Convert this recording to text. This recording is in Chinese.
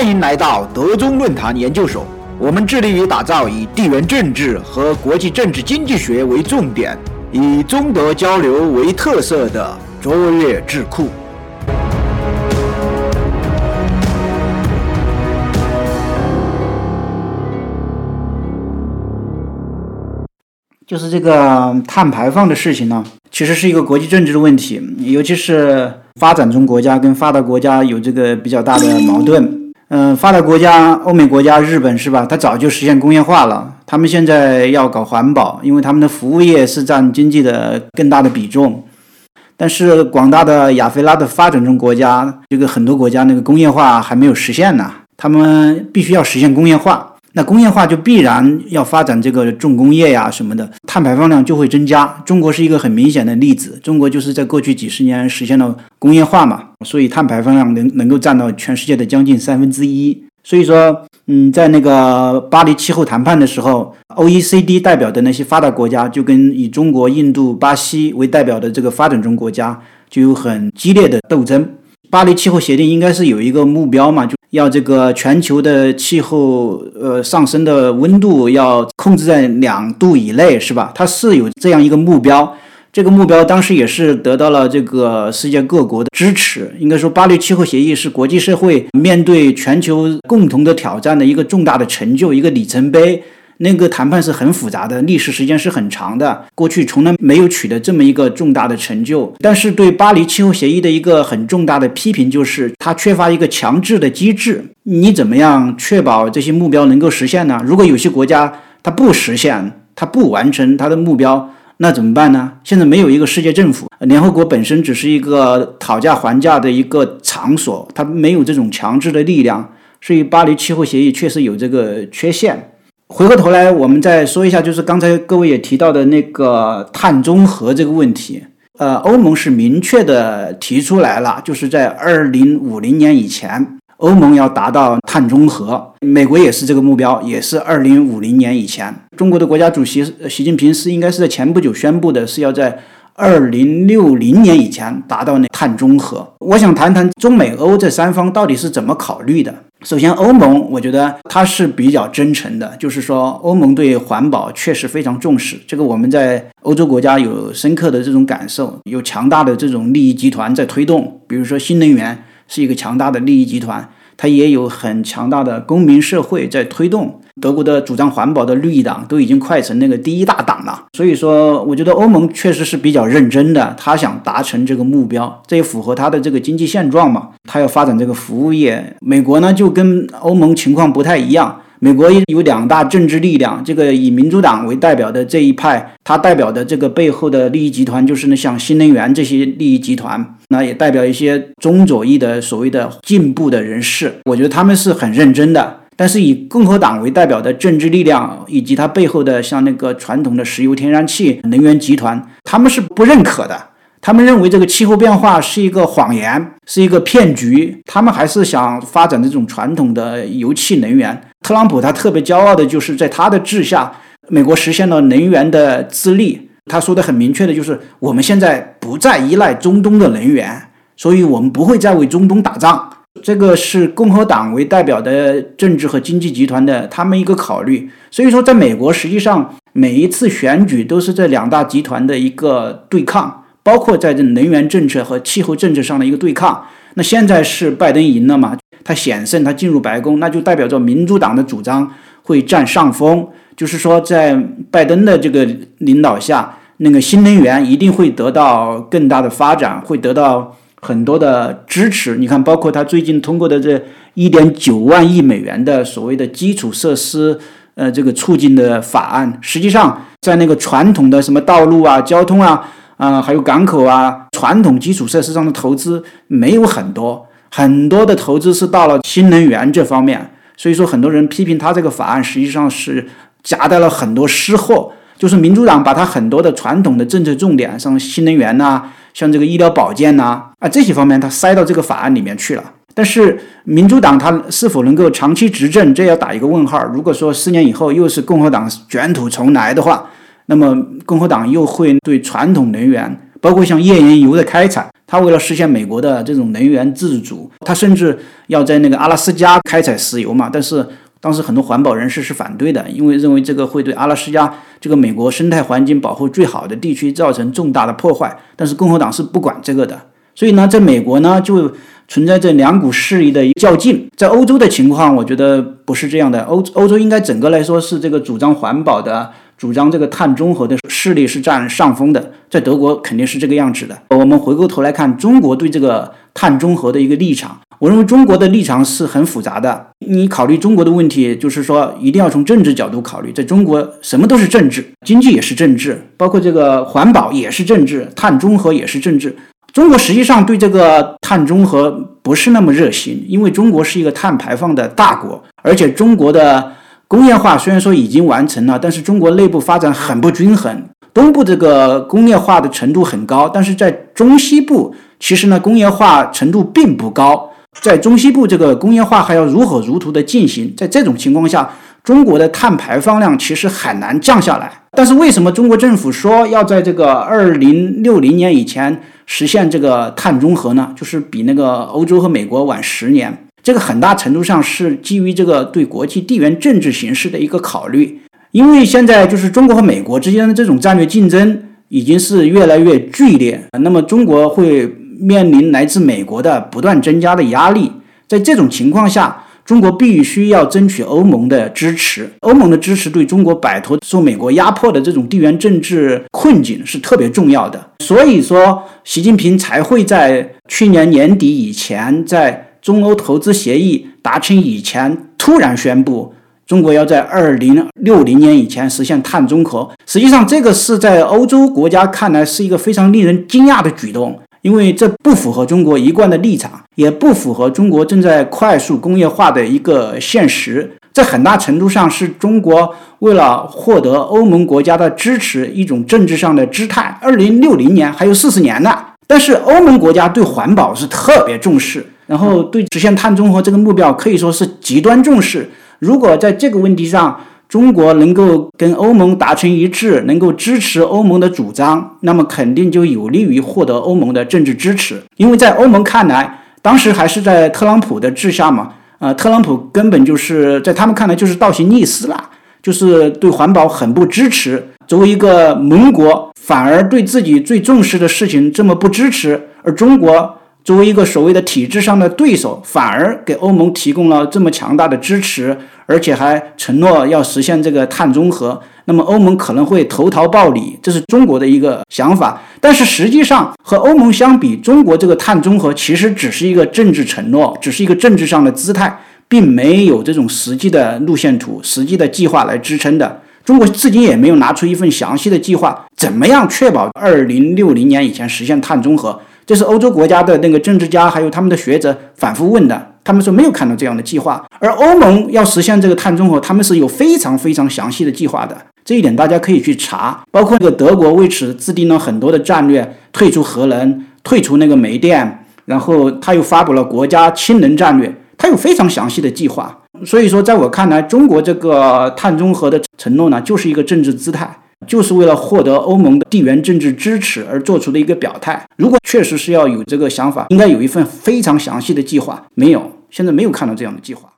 欢迎来到德中论坛研究所。我们致力于打造以地缘政治和国际政治经济学为重点，以中德交流为特色的卓越智库。就是这个碳排放的事情呢，其实是一个国际政治的问题，尤其是发展中国家跟发达国家有这个比较大的矛盾。嗯，发达国家、欧美国家、日本是吧？它早就实现工业化了，他们现在要搞环保，因为他们的服务业是占经济的更大的比重。但是广大的亚非拉的发展中国家，这个很多国家那个工业化还没有实现呢，他们必须要实现工业化。那工业化就必然要发展这个重工业呀什么的，碳排放量就会增加。中国是一个很明显的例子，中国就是在过去几十年实现了工业化嘛，所以碳排放量能能够占到全世界的将近三分之一。所以说，嗯，在那个巴黎气候谈判的时候，OECD 代表的那些发达国家就跟以中国、印度、巴西为代表的这个发展中国家就有很激烈的斗争。巴黎气候协定应该是有一个目标嘛，就。要这个全球的气候，呃，上升的温度要控制在两度以内，是吧？它是有这样一个目标，这个目标当时也是得到了这个世界各国的支持。应该说，巴黎气候协议是国际社会面对全球共同的挑战的一个重大的成就，一个里程碑。那个谈判是很复杂的，历史时间是很长的，过去从来没有取得这么一个重大的成就。但是对巴黎气候协议的一个很重大的批评就是，它缺乏一个强制的机制。你怎么样确保这些目标能够实现呢？如果有些国家它不实现，它不完成它的目标，那怎么办呢？现在没有一个世界政府，联合国本身只是一个讨价还价的一个场所，它没有这种强制的力量，所以巴黎气候协议确实有这个缺陷。回过头来，我们再说一下，就是刚才各位也提到的那个碳中和这个问题。呃，欧盟是明确的提出来了，就是在二零五零年以前，欧盟要达到碳中和。美国也是这个目标，也是二零五零年以前。中国的国家主席习近平是应该是在前不久宣布的，是要在二零六零年以前达到那碳中和。我想谈谈中美欧这三方到底是怎么考虑的。首先，欧盟我觉得它是比较真诚的，就是说欧盟对环保确实非常重视。这个我们在欧洲国家有深刻的这种感受，有强大的这种利益集团在推动，比如说新能源是一个强大的利益集团。它也有很强大的公民社会在推动。德国的主张环保的绿党都已经快成那个第一大党了。所以说，我觉得欧盟确实是比较认真的，他想达成这个目标，这也符合他的这个经济现状嘛。他要发展这个服务业。美国呢，就跟欧盟情况不太一样。美国有两大政治力量，这个以民主党为代表的这一派，它代表的这个背后的利益集团就是呢，像新能源这些利益集团，那也代表一些中左翼的所谓的进步的人士。我觉得他们是很认真的。但是以共和党为代表的政治力量，以及它背后的像那个传统的石油天然气能源集团，他们是不认可的。他们认为这个气候变化是一个谎言，是一个骗局。他们还是想发展这种传统的油气能源。特朗普他特别骄傲的就是在他的治下，美国实现了能源的自立。他说的很明确的就是，我们现在不再依赖中东的能源，所以我们不会再为中东打仗。这个是共和党为代表的政治和经济集团的他们一个考虑。所以说，在美国实际上每一次选举都是这两大集团的一个对抗。包括在这能源政策和气候政策上的一个对抗。那现在是拜登赢了嘛？他险胜，他进入白宫，那就代表着民主党的主张会占上风。就是说，在拜登的这个领导下，那个新能源一定会得到更大的发展，会得到很多的支持。你看，包括他最近通过的这一点九万亿美元的所谓的基础设施，呃，这个促进的法案，实际上在那个传统的什么道路啊、交通啊。啊，还有港口啊，传统基础设施上的投资没有很多，很多的投资是到了新能源这方面。所以说，很多人批评他这个法案，实际上是夹带了很多失货。就是民主党把他很多的传统的政策重点，像新能源呐，像这个医疗保健呐，啊这些方面，他塞到这个法案里面去了。但是民主党他是否能够长期执政，这要打一个问号。如果说四年以后又是共和党卷土重来的话，那么共和党又会对传统能源，包括像页岩油的开采，它为了实现美国的这种能源自主，它甚至要在那个阿拉斯加开采石油嘛。但是当时很多环保人士是反对的，因为认为这个会对阿拉斯加这个美国生态环境保护最好的地区造成重大的破坏。但是共和党是不管这个的，所以呢，在美国呢就。存在着两股势力的较劲，在欧洲的情况，我觉得不是这样的。欧欧洲应该整个来说是这个主张环保的、主张这个碳中和的势力是占上风的。在德国肯定是这个样子的。我们回过头来看中国对这个碳中和的一个立场，我认为中国的立场是很复杂的。你考虑中国的问题，就是说一定要从政治角度考虑。在中国，什么都是政治，经济也是政治，包括这个环保也是政治，碳中和也是政治。中国实际上对这个碳中和不是那么热心，因为中国是一个碳排放的大国，而且中国的工业化虽然说已经完成了，但是中国内部发展很不均衡。东部这个工业化的程度很高，但是在中西部其实呢工业化程度并不高，在中西部这个工业化还要如火如荼的进行，在这种情况下，中国的碳排放量其实很难降下来。但是为什么中国政府说要在这个二零六零年以前？实现这个碳中和呢，就是比那个欧洲和美国晚十年。这个很大程度上是基于这个对国际地缘政治形势的一个考虑，因为现在就是中国和美国之间的这种战略竞争已经是越来越剧烈，那么中国会面临来自美国的不断增加的压力。在这种情况下，中国必须要争取欧盟的支持，欧盟的支持对中国摆脱受美国压迫的这种地缘政治困境是特别重要的。所以说，习近平才会在去年年底以前，在中欧投资协议达成以前，突然宣布中国要在二零六零年以前实现碳中和。实际上，这个是在欧洲国家看来是一个非常令人惊讶的举动。因为这不符合中国一贯的立场，也不符合中国正在快速工业化的一个现实，在很大程度上是中国为了获得欧盟国家的支持一种政治上的姿态。二零六零年还有四十年呢，但是欧盟国家对环保是特别重视，然后对实现碳中和这个目标可以说是极端重视。如果在这个问题上，中国能够跟欧盟达成一致，能够支持欧盟的主张，那么肯定就有利于获得欧盟的政治支持。因为在欧盟看来，当时还是在特朗普的治下嘛，呃，特朗普根本就是在他们看来就是倒行逆施了，就是对环保很不支持。作为一个盟国，反而对自己最重视的事情这么不支持，而中国。作为一个所谓的体制上的对手，反而给欧盟提供了这么强大的支持，而且还承诺要实现这个碳中和，那么欧盟可能会投桃报李，这是中国的一个想法。但是实际上和欧盟相比，中国这个碳中和其实只是一个政治承诺，只是一个政治上的姿态，并没有这种实际的路线图、实际的计划来支撑的。中国至今也没有拿出一份详细的计划，怎么样确保二零六零年以前实现碳中和？这是欧洲国家的那个政治家，还有他们的学者反复问的，他们说没有看到这样的计划。而欧盟要实现这个碳中和，他们是有非常非常详细的计划的，这一点大家可以去查。包括这个德国为此制定了很多的战略，退出核能，退出那个煤电，然后他又发布了国家氢能战略，他有非常详细的计划。所以说，在我看来，中国这个碳中和的承诺呢，就是一个政治姿态。就是为了获得欧盟的地缘政治支持而做出的一个表态。如果确实是要有这个想法，应该有一份非常详细的计划。没有，现在没有看到这样的计划。